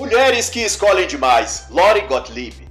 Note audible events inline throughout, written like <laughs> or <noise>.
Mulheres que escolhem demais. Lori Gottlieb.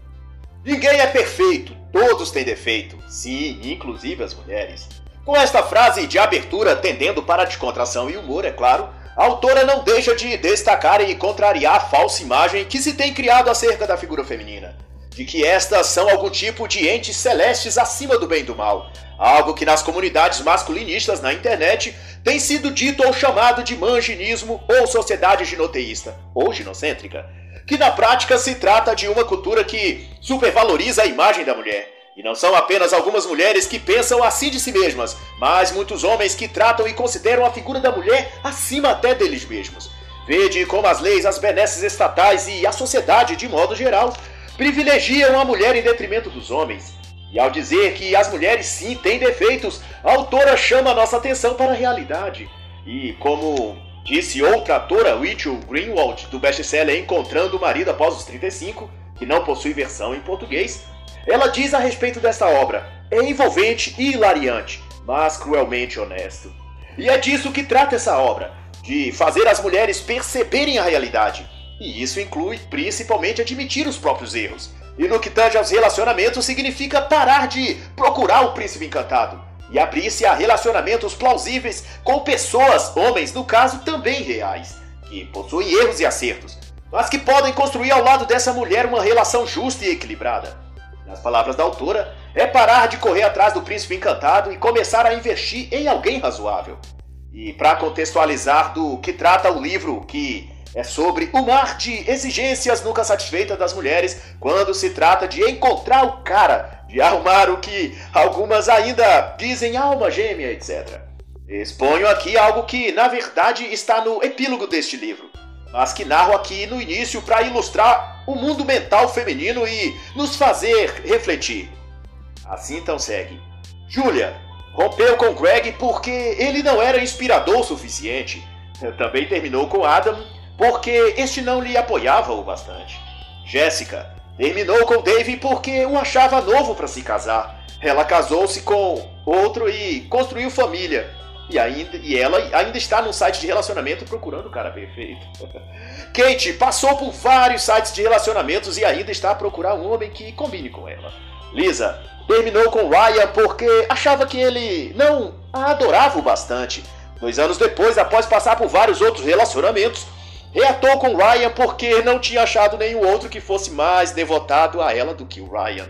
Ninguém é perfeito, todos têm defeito. Sim, inclusive as mulheres. Com esta frase de abertura tendendo para a descontração e humor, é claro, a autora não deixa de destacar e contrariar a falsa imagem que se tem criado acerca da figura feminina, de que estas são algum tipo de entes celestes acima do bem e do mal, algo que nas comunidades masculinistas na internet tem sido dito ou chamado de manginismo ou sociedade ginoteísta, ou ginocêntrica, que na prática se trata de uma cultura que supervaloriza a imagem da mulher. E não são apenas algumas mulheres que pensam assim de si mesmas, mas muitos homens que tratam e consideram a figura da mulher acima até deles mesmos. Vede como as leis, as benesses estatais e a sociedade, de modo geral, privilegiam a mulher em detrimento dos homens. E ao dizer que as mulheres sim têm defeitos, a autora chama nossa atenção para a realidade. E como disse outra autora, Rachel Greenwald, do best-seller Encontrando o Marido Após os 35, que não possui versão em português, ela diz a respeito desta obra: é envolvente e hilariante, mas cruelmente honesto. E é disso que trata essa obra, de fazer as mulheres perceberem a realidade. E isso inclui principalmente admitir os próprios erros e no que tange aos relacionamentos, significa parar de procurar o príncipe encantado e abrir-se a relacionamentos plausíveis com pessoas, homens no caso, também reais, que possuem erros e acertos, mas que podem construir ao lado dessa mulher uma relação justa e equilibrada. Nas palavras da autora, é parar de correr atrás do príncipe encantado e começar a investir em alguém razoável. E para contextualizar do que trata o livro que é sobre o mar de exigências nunca satisfeitas das mulheres quando se trata de encontrar o cara, de arrumar o que algumas ainda dizem alma gêmea, etc. Exponho aqui algo que, na verdade, está no epílogo deste livro, mas que narro aqui no início para ilustrar o mundo mental feminino e nos fazer refletir. Assim então segue. Julia rompeu com Greg porque ele não era inspirador o suficiente. <laughs> Também terminou com Adam porque este não lhe apoiava o bastante. Jéssica terminou com Dave porque o achava novo para se casar. Ela casou-se com outro e construiu família. E, ainda, e ela ainda está num site de relacionamento procurando o cara perfeito. <laughs> Kate passou por vários sites de relacionamentos e ainda está a procurar um homem que combine com ela. Lisa terminou com Ryan porque achava que ele não a adorava o bastante. Dois anos depois, após passar por vários outros relacionamentos, Reatou com Ryan porque não tinha achado nenhum outro que fosse mais devotado a ela do que o Ryan.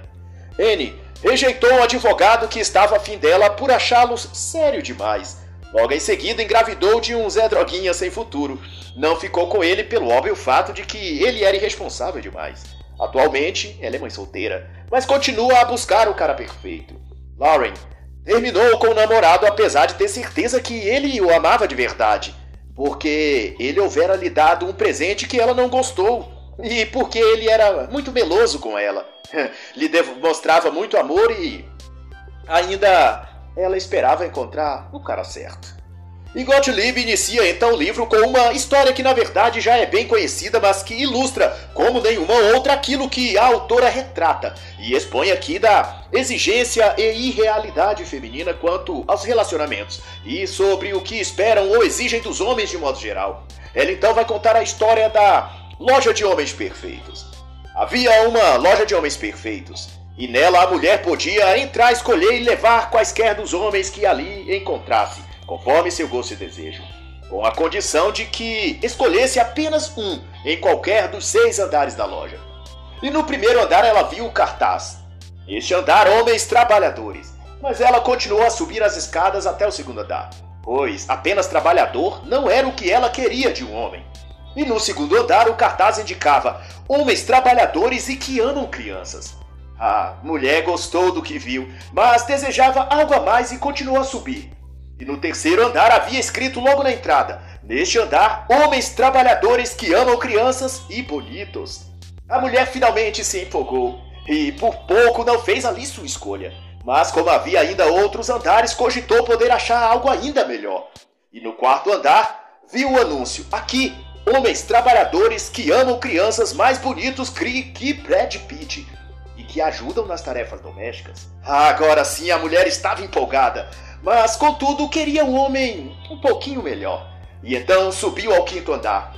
Anne rejeitou o advogado que estava afim dela por achá-lo sério demais. Logo em seguida engravidou de um Zé Droguinha sem futuro. Não ficou com ele pelo óbvio fato de que ele era irresponsável demais. Atualmente, ela é mãe solteira, mas continua a buscar o cara perfeito. Lauren terminou com o namorado apesar de ter certeza que ele o amava de verdade porque ele houvera lhe dado um presente que ela não gostou e porque ele era muito meloso com ela. <laughs> lhe demonstrava muito amor e ainda ela esperava encontrar o cara certo. E Gottlieb inicia então o livro com uma história que na verdade já é bem conhecida, mas que ilustra como nenhuma outra aquilo que a autora retrata e expõe aqui da exigência e irrealidade feminina quanto aos relacionamentos e sobre o que esperam ou exigem dos homens de modo geral. Ela então vai contar a história da loja de homens perfeitos. Havia uma loja de homens perfeitos e nela a mulher podia entrar, escolher e levar quaisquer dos homens que ali encontrasse conforme seu gosto e desejo, com a condição de que escolhesse apenas um em qualquer dos seis andares da loja. E no primeiro andar ela viu o cartaz. Este andar, homens trabalhadores. Mas ela continuou a subir as escadas até o segundo andar, pois apenas trabalhador não era o que ela queria de um homem. E no segundo andar o cartaz indicava homens trabalhadores e que amam crianças. A mulher gostou do que viu, mas desejava algo a mais e continuou a subir. E no terceiro andar havia escrito logo na entrada: Neste andar, homens trabalhadores que amam crianças e bonitos. A mulher finalmente se empolgou e por pouco não fez ali sua escolha. Mas como havia ainda outros andares, cogitou poder achar algo ainda melhor. E no quarto andar, viu o anúncio: Aqui, homens trabalhadores que amam crianças mais bonitos que Brad Pitt e que ajudam nas tarefas domésticas. Agora sim a mulher estava empolgada mas contudo queria um homem um pouquinho melhor. E então subiu ao quinto andar.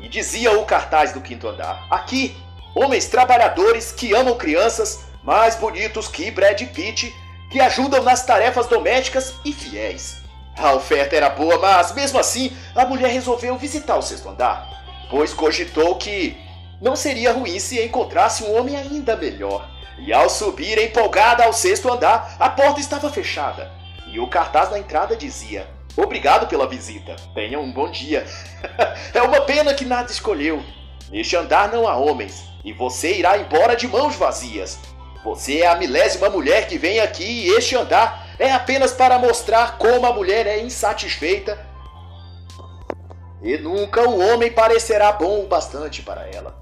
E dizia o cartaz do quinto andar: Aqui, homens trabalhadores que amam crianças, mais bonitos que Brad Pitt, que ajudam nas tarefas domésticas e fiéis. A oferta era boa, mas mesmo assim a mulher resolveu visitar o sexto andar, pois cogitou que não seria ruim se encontrasse um homem ainda melhor. E ao subir empolgada ao sexto andar, a porta estava fechada e o cartaz na entrada dizia: Obrigado pela visita, tenha um bom dia. <laughs> é uma pena que nada escolheu. Neste andar não há homens e você irá embora de mãos vazias. Você é a milésima mulher que vem aqui e este andar é apenas para mostrar como a mulher é insatisfeita e nunca o homem parecerá bom o bastante para ela.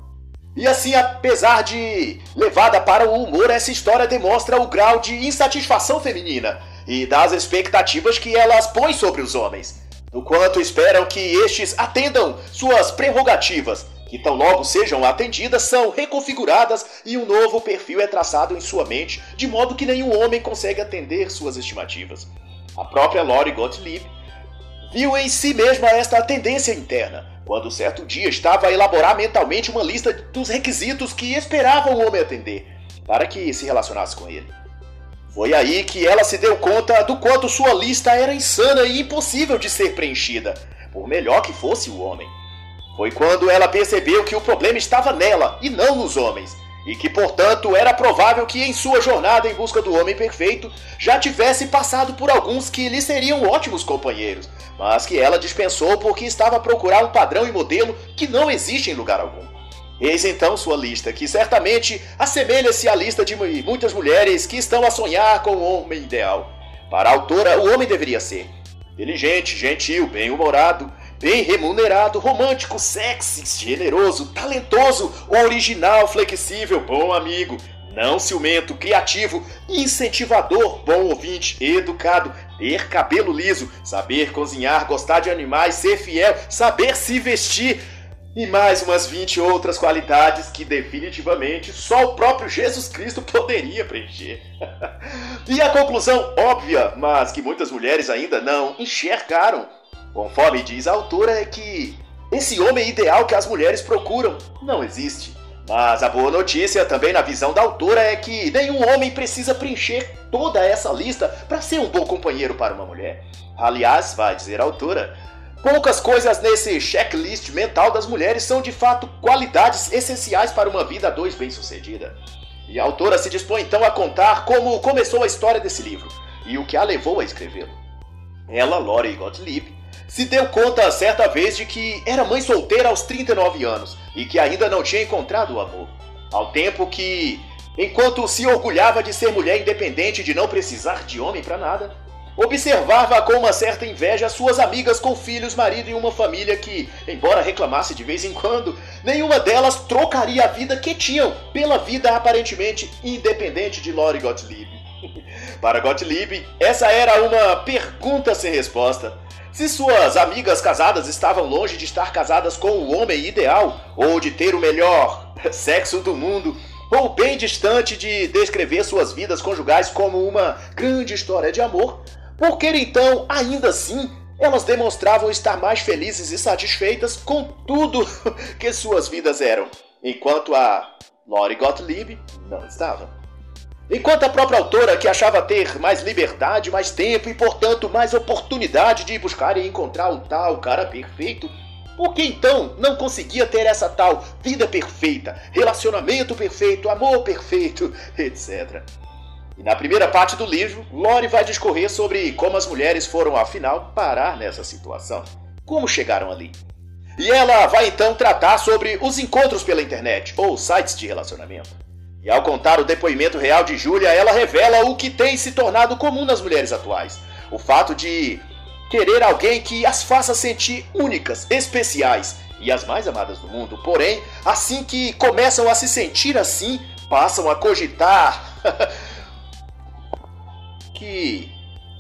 E assim, apesar de levada para o humor, essa história demonstra o grau de insatisfação feminina e das expectativas que elas põem sobre os homens, do quanto esperam que estes atendam suas prerrogativas, que tão logo sejam atendidas, são reconfiguradas e um novo perfil é traçado em sua mente, de modo que nenhum homem consegue atender suas estimativas. A própria Lori Gottlieb viu em si mesma esta tendência interna, quando certo dia estava a elaborar mentalmente uma lista dos requisitos que esperava o homem atender para que se relacionasse com ele. Foi aí que ela se deu conta do quanto sua lista era insana e impossível de ser preenchida, por melhor que fosse o homem. Foi quando ela percebeu que o problema estava nela e não nos homens, e que, portanto, era provável que em sua jornada em busca do homem perfeito já tivesse passado por alguns que lhe seriam ótimos companheiros, mas que ela dispensou porque estava a procurar um padrão e modelo que não existe em lugar algum. Eis então sua lista, que certamente assemelha-se à lista de muitas mulheres que estão a sonhar com o homem ideal. Para a autora, o homem deveria ser inteligente, gentil, bem-humorado, bem remunerado, romântico, sexy, generoso, talentoso, original, flexível, bom amigo, não ciumento, criativo, incentivador, bom ouvinte, educado, ter cabelo liso, saber cozinhar, gostar de animais, ser fiel, saber se vestir, e mais umas 20 outras qualidades que definitivamente só o próprio Jesus Cristo poderia preencher. <laughs> e a conclusão óbvia, mas que muitas mulheres ainda não enxergaram, conforme diz a autora, é que esse homem ideal que as mulheres procuram não existe. Mas a boa notícia, também na visão da autora, é que nenhum homem precisa preencher toda essa lista para ser um bom companheiro para uma mulher. Aliás, vai dizer a autora, Poucas coisas nesse checklist mental das mulheres são de fato qualidades essenciais para uma vida a dois bem-sucedida. E a autora se dispõe então a contar como começou a história desse livro e o que a levou a escrevê-lo. Ela, Lori Gottlieb, se deu conta certa vez de que era mãe solteira aos 39 anos e que ainda não tinha encontrado o amor. Ao tempo que, enquanto se orgulhava de ser mulher independente e de não precisar de homem para nada, Observava com uma certa inveja suas amigas com filhos, marido e uma família que, embora reclamasse de vez em quando, nenhuma delas trocaria a vida que tinham pela vida aparentemente independente de Lori Gottlieb. <laughs> Para Gottlieb, essa era uma pergunta sem resposta. Se suas amigas casadas estavam longe de estar casadas com o homem ideal, ou de ter o melhor <laughs> sexo do mundo, ou bem distante de descrever suas vidas conjugais como uma grande história de amor, por que então, ainda assim, elas demonstravam estar mais felizes e satisfeitas com tudo <laughs> que suas vidas eram, enquanto a Lori Gottlieb não estava. Enquanto a própria autora, que achava ter mais liberdade, mais tempo e, portanto, mais oportunidade de buscar e encontrar o tal cara perfeito, por que então não conseguia ter essa tal vida perfeita, relacionamento perfeito, amor perfeito, <laughs> etc? E na primeira parte do livro, Lori vai discorrer sobre como as mulheres foram, afinal, parar nessa situação. Como chegaram ali. E ela vai então tratar sobre os encontros pela internet, ou sites de relacionamento. E ao contar o depoimento real de Julia, ela revela o que tem se tornado comum nas mulheres atuais: o fato de querer alguém que as faça sentir únicas, especiais e as mais amadas do mundo. Porém, assim que começam a se sentir assim, passam a cogitar <laughs> que,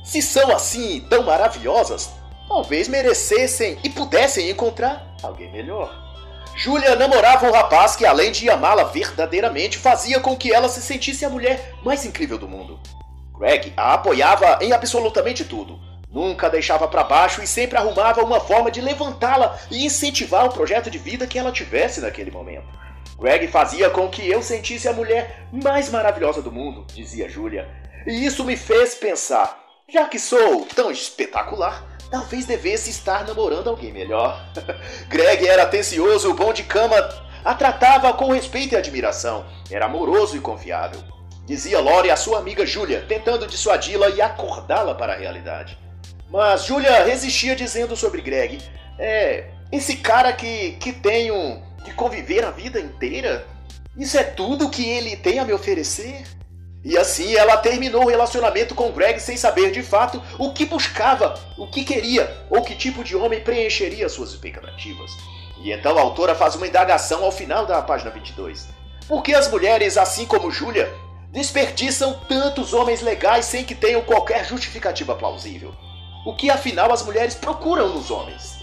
se são assim tão maravilhosas, talvez merecessem e pudessem encontrar alguém melhor. Julia namorava um rapaz que, além de amá-la verdadeiramente, fazia com que ela se sentisse a mulher mais incrível do mundo. Greg a apoiava em absolutamente tudo, Nunca deixava para baixo e sempre arrumava uma forma de levantá-la e incentivar o projeto de vida que ela tivesse naquele momento. Greg fazia com que eu sentisse a mulher mais maravilhosa do mundo, dizia Julia. E isso me fez pensar: já que sou tão espetacular, talvez devesse estar namorando alguém melhor. <laughs> Greg era atencioso, bom de cama, a tratava com respeito e admiração, era amoroso e confiável. Dizia Lori à sua amiga Julia, tentando dissuadi-la e acordá-la para a realidade. Mas Julia resistia dizendo sobre Greg: É, esse cara que, que tenho que conviver a vida inteira? Isso é tudo que ele tem a me oferecer? E assim ela terminou o relacionamento com Greg sem saber de fato o que buscava, o que queria ou que tipo de homem preencheria suas expectativas. E então a autora faz uma indagação ao final da página 22. Por que as mulheres, assim como Julia, desperdiçam tantos homens legais sem que tenham qualquer justificativa plausível? O que afinal as mulheres procuram nos homens?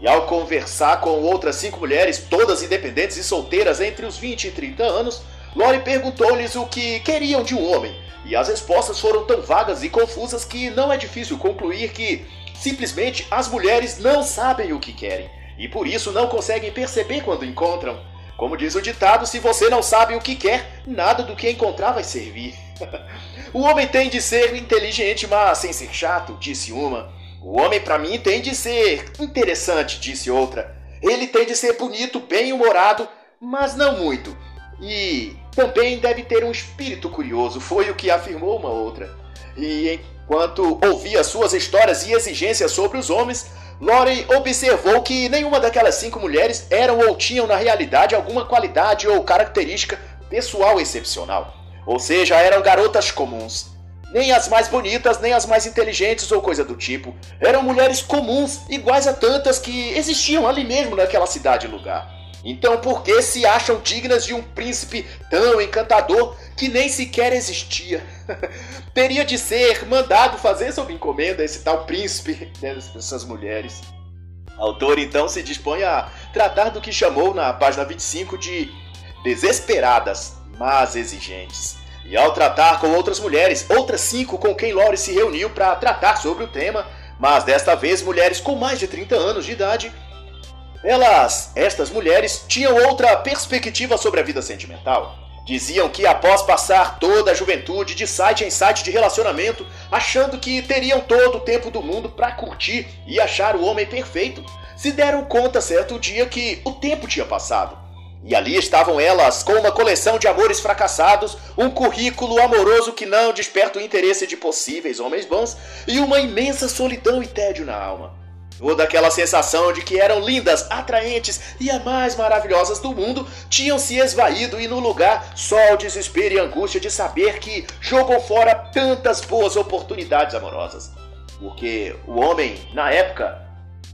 E ao conversar com outras cinco mulheres, todas independentes e solteiras entre os 20 e 30 anos, Lori perguntou-lhes o que queriam de um homem, e as respostas foram tão vagas e confusas que não é difícil concluir que simplesmente as mulheres não sabem o que querem e por isso não conseguem perceber quando encontram. Como diz o ditado, se você não sabe o que quer, nada do que encontrar vai servir. <laughs> o homem tem de ser inteligente, mas sem ser chato, disse uma. O homem para mim tem de ser interessante, disse outra. Ele tem de ser bonito, bem-humorado, mas não muito. E também deve ter um espírito curioso, foi o que afirmou uma outra. E enquanto ouvia suas histórias e exigências sobre os homens, Lori observou que nenhuma daquelas cinco mulheres eram ou tinham na realidade alguma qualidade ou característica pessoal excepcional. Ou seja, eram garotas comuns. Nem as mais bonitas, nem as mais inteligentes ou coisa do tipo. Eram mulheres comuns, iguais a tantas que existiam ali mesmo naquela cidade e lugar. Então por que se acham dignas de um príncipe tão encantador que nem sequer existia? <laughs> Teria de ser mandado fazer sob encomenda esse tal príncipe <laughs> dessas mulheres. O autor então se dispõe a tratar do que chamou na página 25 de desesperadas, mas exigentes. E ao tratar com outras mulheres, outras cinco com quem Lore se reuniu para tratar sobre o tema, mas desta vez mulheres com mais de 30 anos de idade, elas, estas mulheres, tinham outra perspectiva sobre a vida sentimental. Diziam que após passar toda a juventude de site em site de relacionamento, achando que teriam todo o tempo do mundo para curtir e achar o homem perfeito, se deram conta certo dia que o tempo tinha passado. E ali estavam elas, com uma coleção de amores fracassados, um currículo amoroso que não desperta o interesse de possíveis homens bons e uma imensa solidão e tédio na alma. Toda aquela sensação de que eram lindas, atraentes e as mais maravilhosas do mundo tinham se esvaído e no lugar só o desespero e angústia de saber que jogou fora tantas boas oportunidades amorosas. Porque o homem, na época,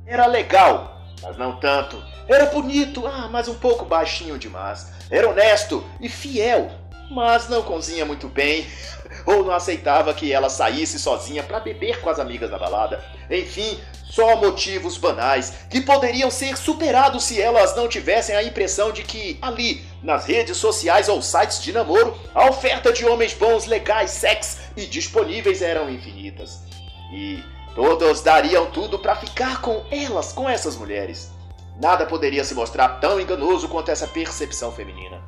era legal, mas não tanto. Era bonito, ah, mas um pouco baixinho demais. Era honesto e fiel, mas não cozinha muito bem. <laughs> Ou não aceitava que ela saísse sozinha para beber com as amigas na balada. Enfim, só motivos banais que poderiam ser superados se elas não tivessem a impressão de que ali, nas redes sociais ou sites de namoro, a oferta de homens bons, legais, sex e disponíveis eram infinitas. E todos dariam tudo para ficar com elas, com essas mulheres. Nada poderia se mostrar tão enganoso quanto essa percepção feminina.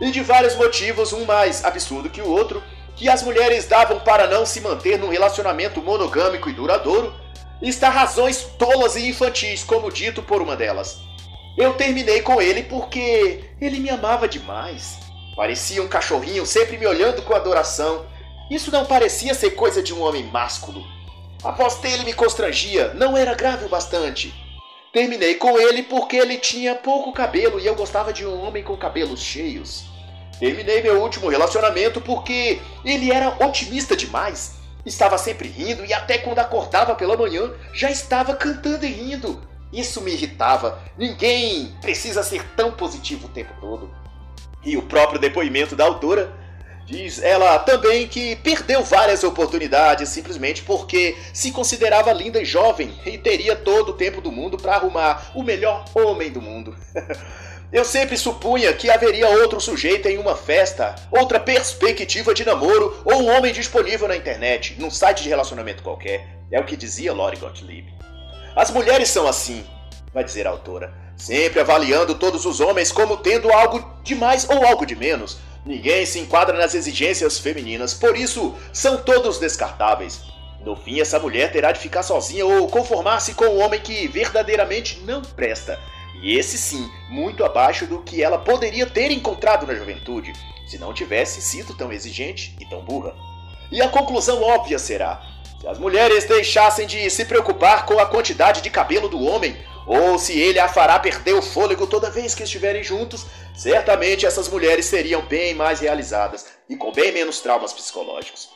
E de vários motivos, um mais absurdo que o outro, que as mulheres davam para não se manter num relacionamento monogâmico e duradouro, está razões tolas e infantis, como dito por uma delas. Eu terminei com ele porque ele me amava demais. Parecia um cachorrinho sempre me olhando com adoração. Isso não parecia ser coisa de um homem másculo. Após ele me constrangia, não era grave o bastante. Terminei com ele porque ele tinha pouco cabelo e eu gostava de um homem com cabelos cheios. Terminei meu último relacionamento porque ele era otimista demais Estava sempre rindo e até quando acordava pela manhã já estava cantando e rindo. Isso me irritava. Ninguém precisa ser tão positivo o tempo todo. E o próprio depoimento da autora diz ela também que perdeu várias oportunidades simplesmente porque se considerava linda e jovem e teria todo o tempo do mundo para arrumar o melhor homem do mundo. <laughs> eu sempre supunha que haveria outro sujeito em uma festa, outra perspectiva de namoro ou um homem disponível na internet, num site de relacionamento qualquer. É o que dizia Lori Gottlieb. As mulheres são assim, vai dizer a autora, sempre avaliando todos os homens como tendo algo de mais ou algo de menos. Ninguém se enquadra nas exigências femininas, por isso são todos descartáveis. No fim, essa mulher terá de ficar sozinha ou conformar-se com um homem que verdadeiramente não presta e esse sim, muito abaixo do que ela poderia ter encontrado na juventude, se não tivesse sido tão exigente e tão burra. E a conclusão óbvia será: se as mulheres deixassem de se preocupar com a quantidade de cabelo do homem, ou se ele a fará perder o fôlego toda vez que estiverem juntos, certamente essas mulheres seriam bem mais realizadas e com bem menos traumas psicológicos.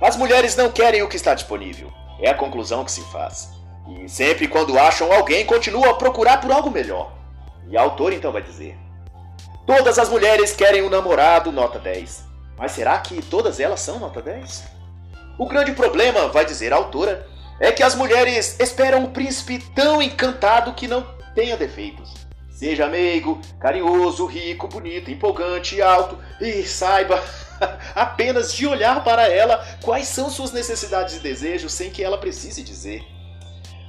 As mulheres não querem o que está disponível, é a conclusão que se faz. E sempre quando acham alguém, continuam a procurar por algo melhor. E a autora então vai dizer: Todas as mulheres querem um namorado nota 10. Mas será que todas elas são nota 10? O grande problema, vai dizer a autora, é que as mulheres esperam um príncipe tão encantado que não tenha defeitos. Seja meigo, carinhoso, rico, bonito, empolgante, alto e saiba <laughs> apenas de olhar para ela quais são suas necessidades e desejos sem que ela precise dizer.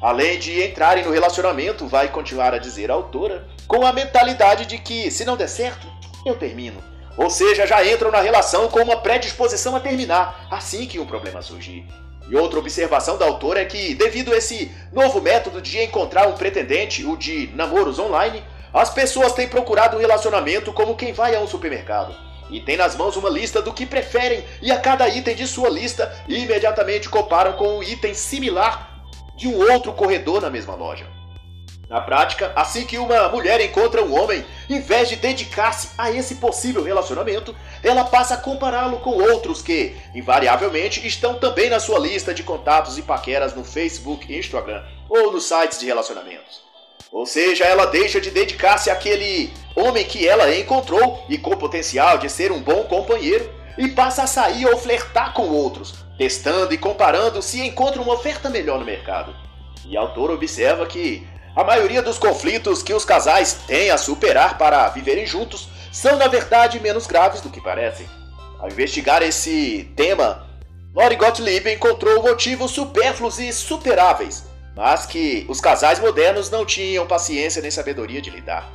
Além de entrarem no relacionamento, vai continuar a dizer a autora, com a mentalidade de que, se não der certo, eu termino. Ou seja, já entram na relação com uma predisposição a terminar, assim que um problema surgir. E outra observação da autora é que, devido a esse novo método de encontrar um pretendente, o de namoros online, as pessoas têm procurado um relacionamento como quem vai a um supermercado. E tem nas mãos uma lista do que preferem, e a cada item de sua lista imediatamente comparam com um item similar de um outro corredor na mesma loja. Na prática, assim que uma mulher encontra um homem, em vez de dedicar-se a esse possível relacionamento, ela passa a compará-lo com outros que, invariavelmente, estão também na sua lista de contatos e paqueras no Facebook Instagram ou nos sites de relacionamentos. Ou seja, ela deixa de dedicar-se àquele homem que ela encontrou e com potencial de ser um bom companheiro e passa a sair ou flertar com outros, testando e comparando se encontra uma oferta melhor no mercado. E a autora observa que a maioria dos conflitos que os casais têm a superar para viverem juntos são, na verdade, menos graves do que parecem. Ao investigar esse tema, Lori Gottlieb encontrou motivos supérfluos e superáveis, mas que os casais modernos não tinham paciência nem sabedoria de lidar.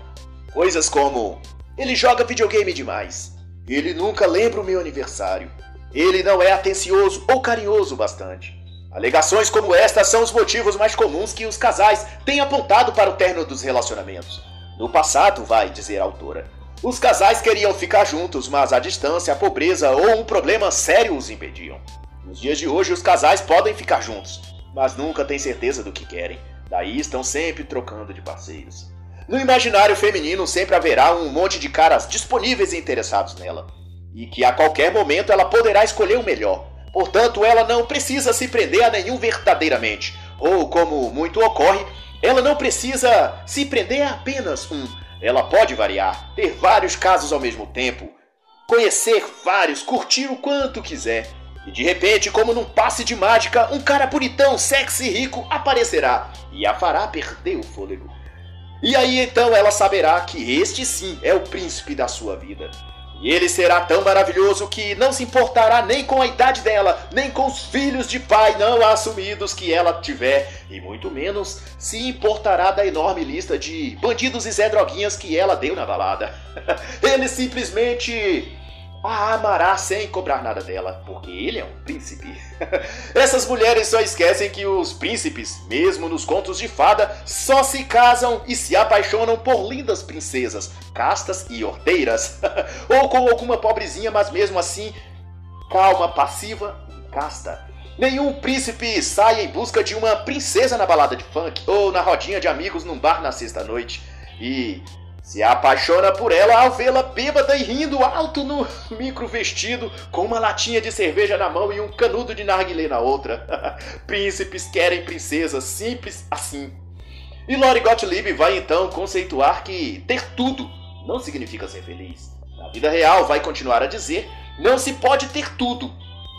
Coisas como: ele joga videogame demais, ele nunca lembra o meu aniversário, ele não é atencioso ou carinhoso bastante. Alegações como esta são os motivos mais comuns que os casais têm apontado para o término dos relacionamentos. No passado, vai dizer a autora, os casais queriam ficar juntos, mas a distância, a pobreza ou um problema sério os impediam. Nos dias de hoje, os casais podem ficar juntos, mas nunca têm certeza do que querem. Daí estão sempre trocando de parceiros. No imaginário feminino sempre haverá um monte de caras disponíveis e interessados nela e que a qualquer momento ela poderá escolher o melhor. Portanto, ela não precisa se prender a nenhum verdadeiramente, ou como muito ocorre, ela não precisa se prender a apenas um. Ela pode variar, ter vários casos ao mesmo tempo, conhecer vários, curtir o quanto quiser. E de repente, como num passe de mágica, um cara bonitão, sexy e rico aparecerá e a fará perder o fôlego. E aí então ela saberá que este sim é o príncipe da sua vida. E ele será tão maravilhoso que não se importará nem com a idade dela, nem com os filhos de pai não assumidos que ela tiver, e muito menos se importará da enorme lista de bandidos e Zé Droguinhas que ela deu na balada. <laughs> ele simplesmente a amará sem cobrar nada dela, porque ele é um príncipe. <laughs> Essas mulheres só esquecem que os príncipes, mesmo nos contos de fada, só se casam e se apaixonam por lindas princesas, castas e ordeiras, <laughs> ou com alguma pobrezinha, mas mesmo assim calma, passiva e casta. Nenhum príncipe sai em busca de uma princesa na balada de funk ou na rodinha de amigos num bar na sexta-noite. E se apaixona por ela ao vê-la bêbada e rindo alto no micro vestido, com uma latinha de cerveja na mão e um canudo de narguilé na outra. <laughs> Príncipes querem princesas, simples assim. E Lori Gottlieb vai então conceituar que ter tudo não significa ser feliz. Na vida real, vai continuar a dizer, não se pode ter tudo.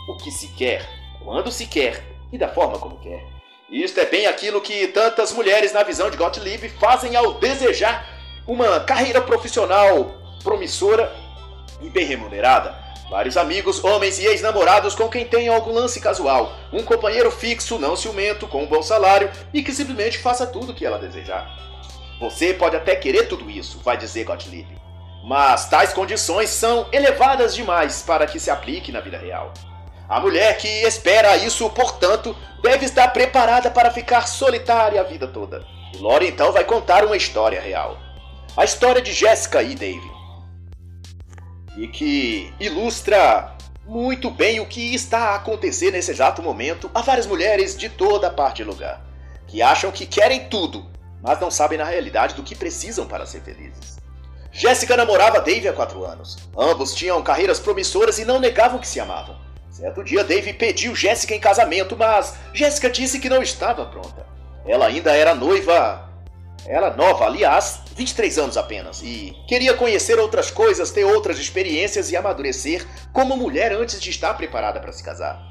O que se quer, quando se quer e da forma como quer. Isto é bem aquilo que tantas mulheres, na visão de Gottlieb, fazem ao desejar uma carreira profissional promissora e bem remunerada. Vários amigos, homens e ex-namorados com quem tem algum lance casual. Um companheiro fixo, não ciumento, com um bom salário e que simplesmente faça tudo o que ela desejar. Você pode até querer tudo isso, vai dizer Gottlieb. Mas tais condições são elevadas demais para que se aplique na vida real. A mulher que espera isso, portanto, deve estar preparada para ficar solitária a vida toda. Lore então vai contar uma história real. A história de Jessica e Dave. E que ilustra muito bem o que está a acontecer nesse exato momento a várias mulheres de toda parte e lugar, que acham que querem tudo, mas não sabem na realidade do que precisam para ser felizes. Jéssica namorava Dave há quatro anos. Ambos tinham carreiras promissoras e não negavam que se amavam. Certo dia, Dave pediu Jéssica em casamento, mas Jéssica disse que não estava pronta. Ela ainda era noiva. Era nova, aliás, 23 anos apenas, e queria conhecer outras coisas, ter outras experiências e amadurecer como mulher antes de estar preparada para se casar.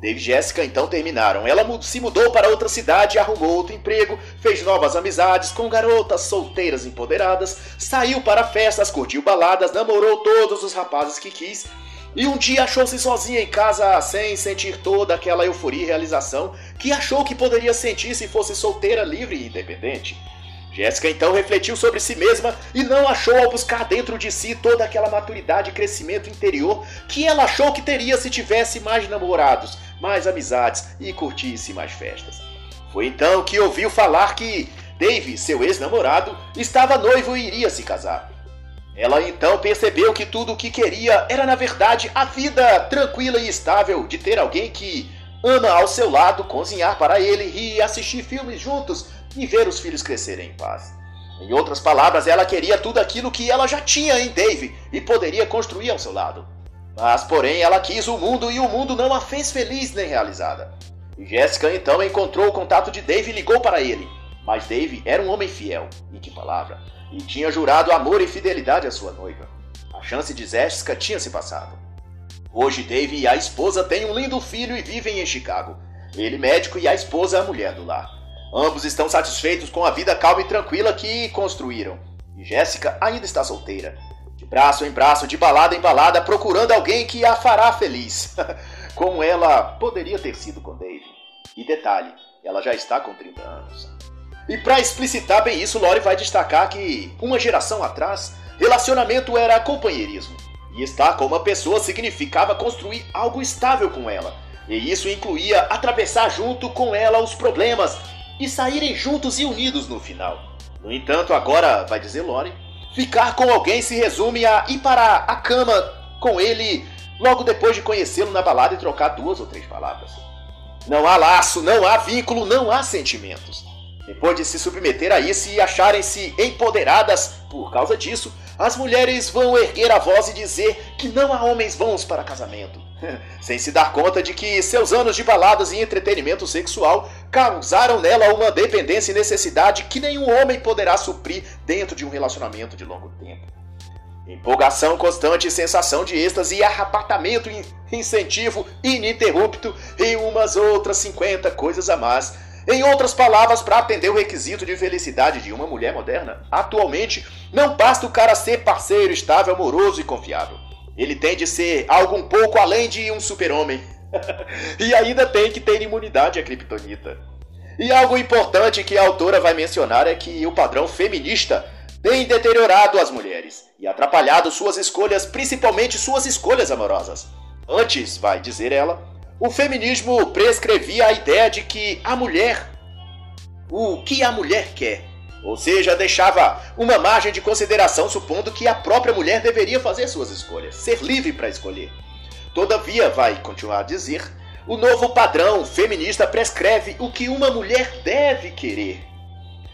Dave e Jéssica então terminaram. Ela se mudou para outra cidade, arrumou outro emprego, fez novas amizades com garotas solteiras empoderadas, saiu para festas, curtiu baladas, namorou todos os rapazes que quis e um dia achou-se sozinha em casa sem sentir toda aquela euforia e realização que achou que poderia sentir se fosse solteira, livre e independente. Jéssica então refletiu sobre si mesma e não achou ao buscar dentro de si toda aquela maturidade e crescimento interior que ela achou que teria se tivesse mais namorados, mais amizades e curtisse mais festas. Foi então que ouviu falar que Dave, seu ex-namorado, estava noivo e iria se casar. Ela então percebeu que tudo o que queria era, na verdade, a vida tranquila e estável de ter alguém que ama ao seu lado, cozinhar para ele, rir, assistir filmes juntos e ver os filhos crescerem em paz. Em outras palavras, ela queria tudo aquilo que ela já tinha em Dave e poderia construir ao seu lado. Mas, porém, ela quis o mundo e o mundo não a fez feliz nem realizada. Jéssica então encontrou o contato de Dave e ligou para ele. Mas Dave era um homem fiel. E que palavra! e tinha jurado amor e fidelidade à sua noiva. A chance de Jéssica tinha se passado. Hoje Dave e a esposa têm um lindo filho e vivem em Chicago. Ele médico e a esposa a mulher do lar. Ambos estão satisfeitos com a vida calma e tranquila que construíram. E Jéssica ainda está solteira. De braço em braço, de balada em balada, procurando alguém que a fará feliz. <laughs> Como ela poderia ter sido com Dave. E detalhe, ela já está com 30 anos. E para explicitar bem isso, Lore vai destacar que, uma geração atrás, relacionamento era companheirismo. E estar com uma pessoa significava construir algo estável com ela. E isso incluía atravessar junto com ela os problemas e saírem juntos e unidos no final. No entanto, agora, vai dizer Lore, ficar com alguém se resume a ir para a cama com ele logo depois de conhecê-lo na balada e trocar duas ou três palavras. Não há laço, não há vínculo, não há sentimentos. Depois de se submeter a isso e acharem-se empoderadas por causa disso, as mulheres vão erguer a voz e dizer que não há homens bons para casamento, <laughs> sem se dar conta de que seus anos de baladas e entretenimento sexual causaram nela uma dependência e necessidade que nenhum homem poderá suprir dentro de um relacionamento de longo tempo. Empolgação constante, sensação de êxtase e arrebatamento, incentivo ininterrupto e umas outras 50 coisas a mais em outras palavras, para atender o requisito de felicidade de uma mulher moderna, atualmente não basta o cara ser parceiro, estável, amoroso e confiável. Ele tem de ser algo um pouco além de um super-homem. <laughs> e ainda tem que ter imunidade à criptonita. E algo importante que a autora vai mencionar é que o padrão feminista tem deteriorado as mulheres e atrapalhado suas escolhas, principalmente suas escolhas amorosas. Antes, vai dizer ela, o feminismo prescrevia a ideia de que a mulher, o que a mulher quer, ou seja, deixava uma margem de consideração supondo que a própria mulher deveria fazer suas escolhas, ser livre para escolher. Todavia, vai continuar a dizer, o novo padrão feminista prescreve o que uma mulher deve querer.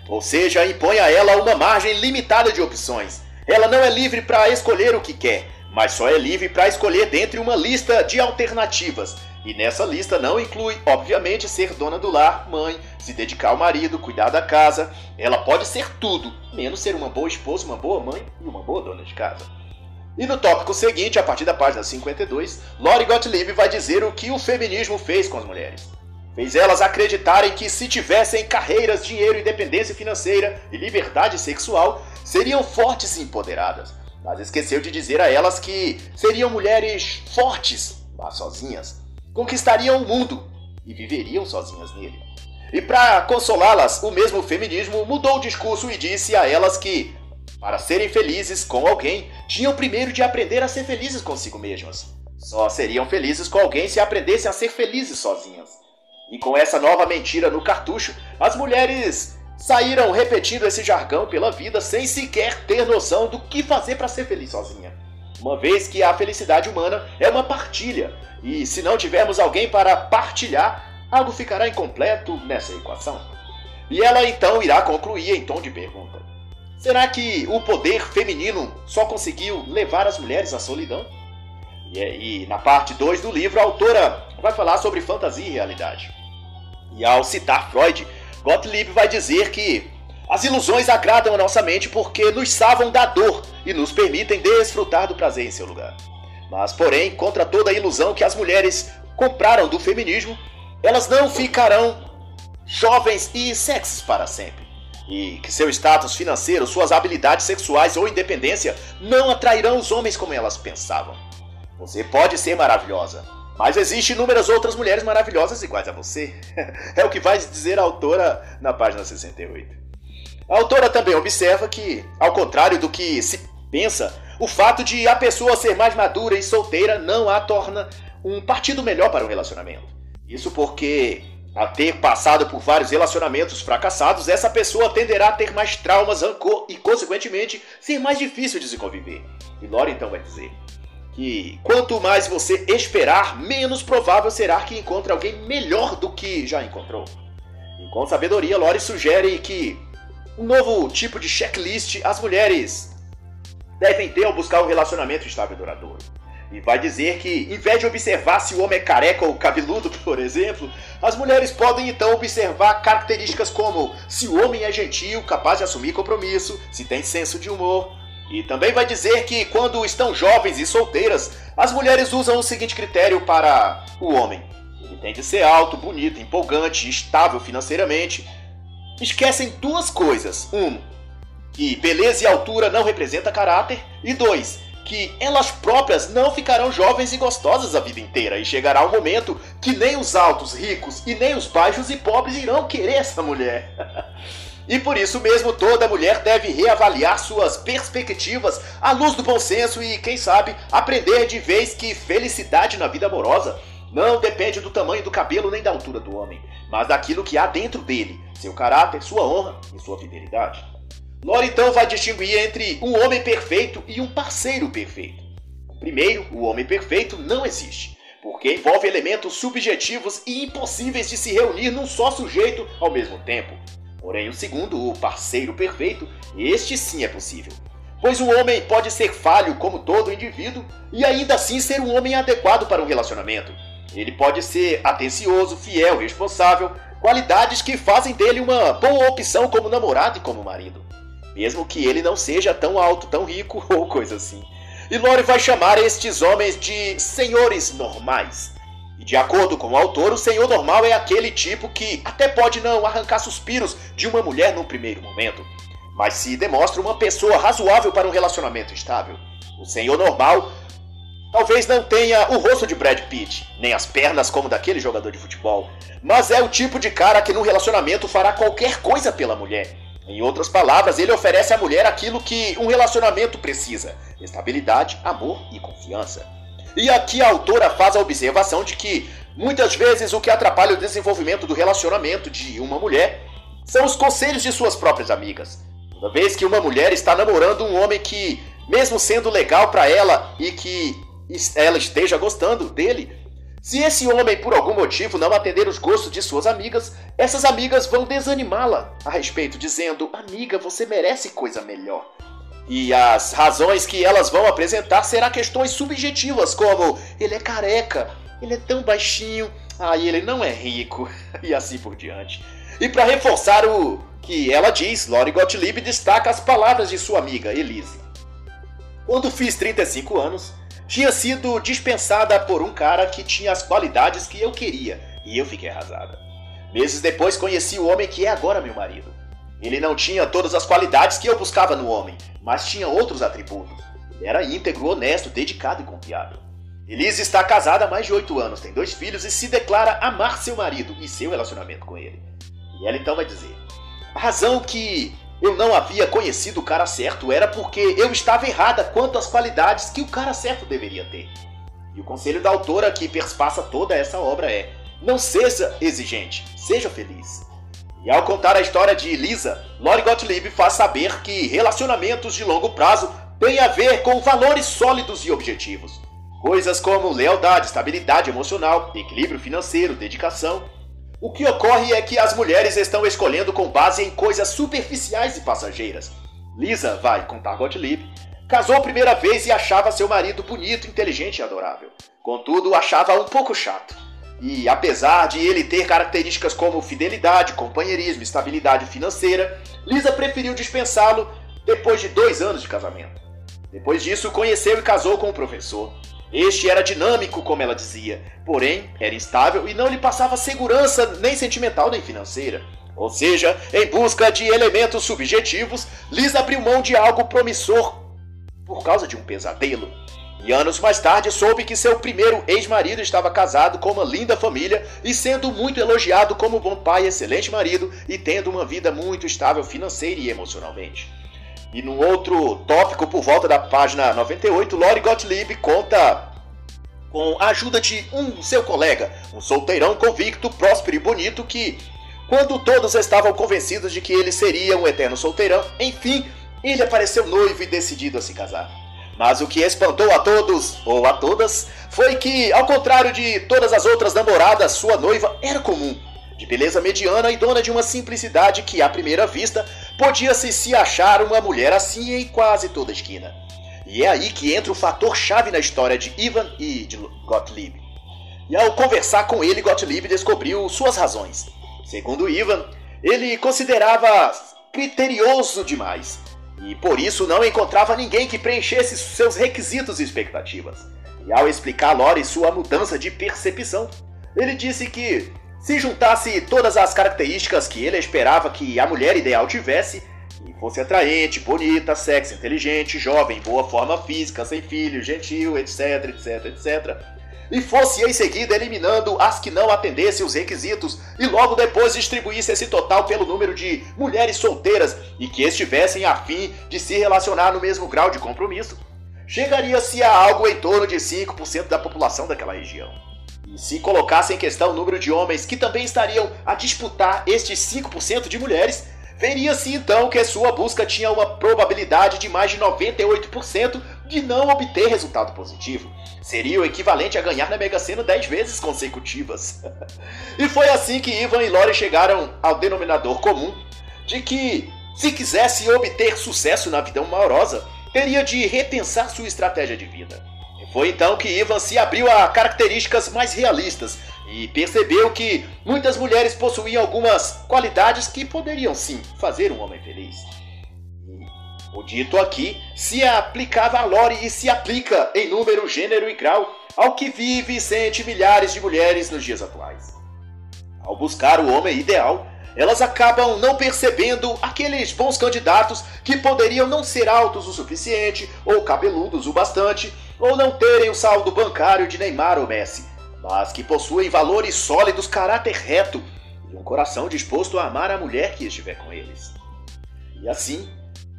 Ou seja, impõe a ela uma margem limitada de opções. Ela não é livre para escolher o que quer, mas só é livre para escolher dentre uma lista de alternativas, e nessa lista não inclui, obviamente, ser dona do lar, mãe, se dedicar ao marido, cuidar da casa. Ela pode ser tudo, menos ser uma boa esposa, uma boa mãe e uma boa dona de casa. E no tópico seguinte, a partir da página 52, Lori Gottlieb vai dizer o que o feminismo fez com as mulheres. fez elas acreditarem que se tivessem carreiras, dinheiro, independência financeira e liberdade sexual, seriam fortes e empoderadas. Mas esqueceu de dizer a elas que seriam mulheres fortes, mas sozinhas, conquistariam o mundo e viveriam sozinhas nele. E para consolá-las, o mesmo feminismo mudou o discurso e disse a elas que, para serem felizes com alguém, tinham primeiro de aprender a ser felizes consigo mesmas. Só seriam felizes com alguém se aprendessem a ser felizes sozinhas. E com essa nova mentira no cartucho, as mulheres saíram repetindo esse jargão pela vida sem sequer ter noção do que fazer para ser feliz sozinha. Uma vez que a felicidade humana é uma partilha, e se não tivermos alguém para partilhar, algo ficará incompleto nessa equação. E ela então irá concluir em tom de pergunta: Será que o poder feminino só conseguiu levar as mulheres à solidão? E, e na parte 2 do livro, a autora vai falar sobre fantasia e realidade. E ao citar Freud, Gottlieb vai dizer que as ilusões agradam a nossa mente porque nos salvam da dor e nos permitem desfrutar do prazer em seu lugar. Mas, porém, contra toda a ilusão que as mulheres compraram do feminismo, elas não ficarão jovens e sexys para sempre. E que seu status financeiro, suas habilidades sexuais ou independência não atrairão os homens como elas pensavam. Você pode ser maravilhosa, mas existem inúmeras outras mulheres maravilhosas iguais a você. <laughs> é o que vai dizer a autora na página 68. A autora também observa que, ao contrário do que se pensa, o fato de a pessoa ser mais madura e solteira não a torna um partido melhor para o relacionamento. Isso porque, a ter passado por vários relacionamentos fracassados, essa pessoa tenderá a ter mais traumas, rancor e, consequentemente, ser mais difícil de se conviver. E Lore então vai dizer que quanto mais você esperar, menos provável será que encontre alguém melhor do que já encontrou. E com sabedoria, Lore sugere que um novo tipo de checklist as mulheres devem ter ao buscar um relacionamento estável e duradouro. E vai dizer que, em vez de observar se o homem é careca ou cabeludo, <laughs> por exemplo, as mulheres podem então observar características como se o homem é gentil, capaz de assumir compromisso, se tem senso de humor. E também vai dizer que, quando estão jovens e solteiras, as mulheres usam o seguinte critério para o homem: ele tem de ser alto, bonito, empolgante, estável financeiramente. Esquecem duas coisas: um, que beleza e altura não representa caráter, e dois, que elas próprias não ficarão jovens e gostosas a vida inteira, e chegará um momento que nem os altos, ricos e nem os baixos e pobres irão querer essa mulher. <laughs> e por isso mesmo toda mulher deve reavaliar suas perspectivas à luz do bom senso e, quem sabe, aprender de vez que felicidade na vida amorosa não depende do tamanho do cabelo nem da altura do homem, mas daquilo que há dentro dele, seu caráter, sua honra e sua fidelidade. Lore então vai distinguir entre um homem perfeito e um parceiro perfeito. Primeiro, o homem perfeito não existe, porque envolve elementos subjetivos e impossíveis de se reunir num só sujeito ao mesmo tempo. Porém, o segundo, o parceiro perfeito, este sim é possível. Pois o homem pode ser falho como todo indivíduo e ainda assim ser um homem adequado para um relacionamento. Ele pode ser atencioso, fiel, responsável, qualidades que fazem dele uma boa opção como namorado e como marido mesmo que ele não seja tão alto, tão rico <laughs> ou coisa assim. E Lore vai chamar estes homens de senhores normais. E de acordo com o autor, o senhor normal é aquele tipo que até pode não arrancar suspiros de uma mulher no primeiro momento, mas se demonstra uma pessoa razoável para um relacionamento estável. O senhor normal talvez não tenha o rosto de Brad Pitt, nem as pernas como daquele jogador de futebol, mas é o tipo de cara que no relacionamento fará qualquer coisa pela mulher em outras palavras, ele oferece à mulher aquilo que um relacionamento precisa: estabilidade, amor e confiança. E aqui a autora faz a observação de que muitas vezes o que atrapalha o desenvolvimento do relacionamento de uma mulher são os conselhos de suas próprias amigas. Toda vez que uma mulher está namorando um homem que, mesmo sendo legal para ela e que ela esteja gostando dele, se esse homem, por algum motivo, não atender os gostos de suas amigas, essas amigas vão desanimá-la a respeito, dizendo: Amiga, você merece coisa melhor. E as razões que elas vão apresentar serão questões subjetivas, como ele é careca, ele é tão baixinho, aí ele não é rico, <laughs> e assim por diante. E para reforçar o que ela diz, Lori Gottlieb destaca as palavras de sua amiga Elise. Quando fiz 35 anos, tinha sido dispensada por um cara que tinha as qualidades que eu queria e eu fiquei arrasada. Meses depois conheci o homem que é agora meu marido. Ele não tinha todas as qualidades que eu buscava no homem, mas tinha outros atributos. Ele era íntegro, honesto, dedicado e confiável. Elise está casada há mais de oito anos, tem dois filhos e se declara amar seu marido e seu relacionamento com ele. E ela então vai dizer: A razão que eu não havia conhecido o cara certo era porque eu estava errada quanto às qualidades que o cara certo deveria ter. E o conselho da autora que perspassa toda essa obra é: não seja exigente, seja feliz. E ao contar a história de Lisa, Lori Gottlieb faz saber que relacionamentos de longo prazo têm a ver com valores sólidos e objetivos. Coisas como lealdade, estabilidade emocional, equilíbrio financeiro, dedicação. O que ocorre é que as mulheres estão escolhendo com base em coisas superficiais e passageiras. Lisa, vai contar Gottlieb, casou a primeira vez e achava seu marido bonito, inteligente e adorável. Contudo, achava um pouco chato. E apesar de ele ter características como fidelidade, companheirismo, estabilidade financeira, Lisa preferiu dispensá-lo depois de dois anos de casamento. Depois disso, conheceu e casou com um professor. Este era dinâmico, como ela dizia, porém era instável e não lhe passava segurança nem sentimental nem financeira. Ou seja, em busca de elementos subjetivos, Liz abriu mão de algo promissor por causa de um pesadelo. E anos mais tarde soube que seu primeiro ex-marido estava casado com uma linda família e sendo muito elogiado como bom pai, excelente marido e tendo uma vida muito estável financeira e emocionalmente. E num outro tópico, por volta da página 98, Lori Gottlieb conta com a ajuda de um seu colega, um solteirão convicto, próspero e bonito que, quando todos estavam convencidos de que ele seria um eterno solteirão, enfim, ele apareceu noivo e decidido a se casar. Mas o que espantou a todos, ou a todas, foi que, ao contrário de todas as outras namoradas, sua noiva era comum, de beleza mediana e dona de uma simplicidade que, à primeira vista, podia-se se achar uma mulher assim em quase toda esquina. E é aí que entra o fator chave na história de Ivan e de Gottlieb. E ao conversar com ele, Gottlieb descobriu suas razões. Segundo Ivan, ele considerava criterioso demais e por isso não encontrava ninguém que preenchesse seus requisitos e expectativas. E ao explicar a Lori sua mudança de percepção, ele disse que se juntasse todas as características que ele esperava que a mulher ideal tivesse, e fosse atraente, bonita, sexy, inteligente, jovem, boa forma física, sem filhos, gentil, etc, etc, etc, e fosse em seguida eliminando as que não atendessem os requisitos e logo depois distribuísse esse total pelo número de mulheres solteiras e que estivessem a fim de se relacionar no mesmo grau de compromisso, chegaria-se a algo em torno de 5% da população daquela região. E se colocasse em questão o número de homens que também estariam a disputar estes 5% de mulheres, veria-se então que sua busca tinha uma probabilidade de mais de 98% de não obter resultado positivo. Seria o equivalente a ganhar na Mega Sena 10 vezes consecutivas. <laughs> e foi assim que Ivan e Lori chegaram ao denominador comum de que, se quisesse obter sucesso na vida amorosa, teria de repensar sua estratégia de vida. Foi então que Ivan se abriu a características mais realistas e percebeu que muitas mulheres possuíam algumas qualidades que poderiam sim fazer um homem feliz. O dito aqui se aplicava a Lore e se aplica em número, gênero e grau ao que vive e sente milhares de mulheres nos dias atuais. Ao buscar o homem ideal, elas acabam não percebendo aqueles bons candidatos que poderiam não ser altos o suficiente, ou cabeludos o bastante, ou não terem o saldo bancário de Neymar ou Messi, mas que possuem valores sólidos, caráter reto e um coração disposto a amar a mulher que estiver com eles. E assim,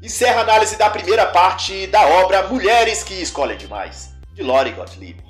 Encerra a análise da primeira parte da obra Mulheres que Escolhem Demais, de Lori Gottlieb.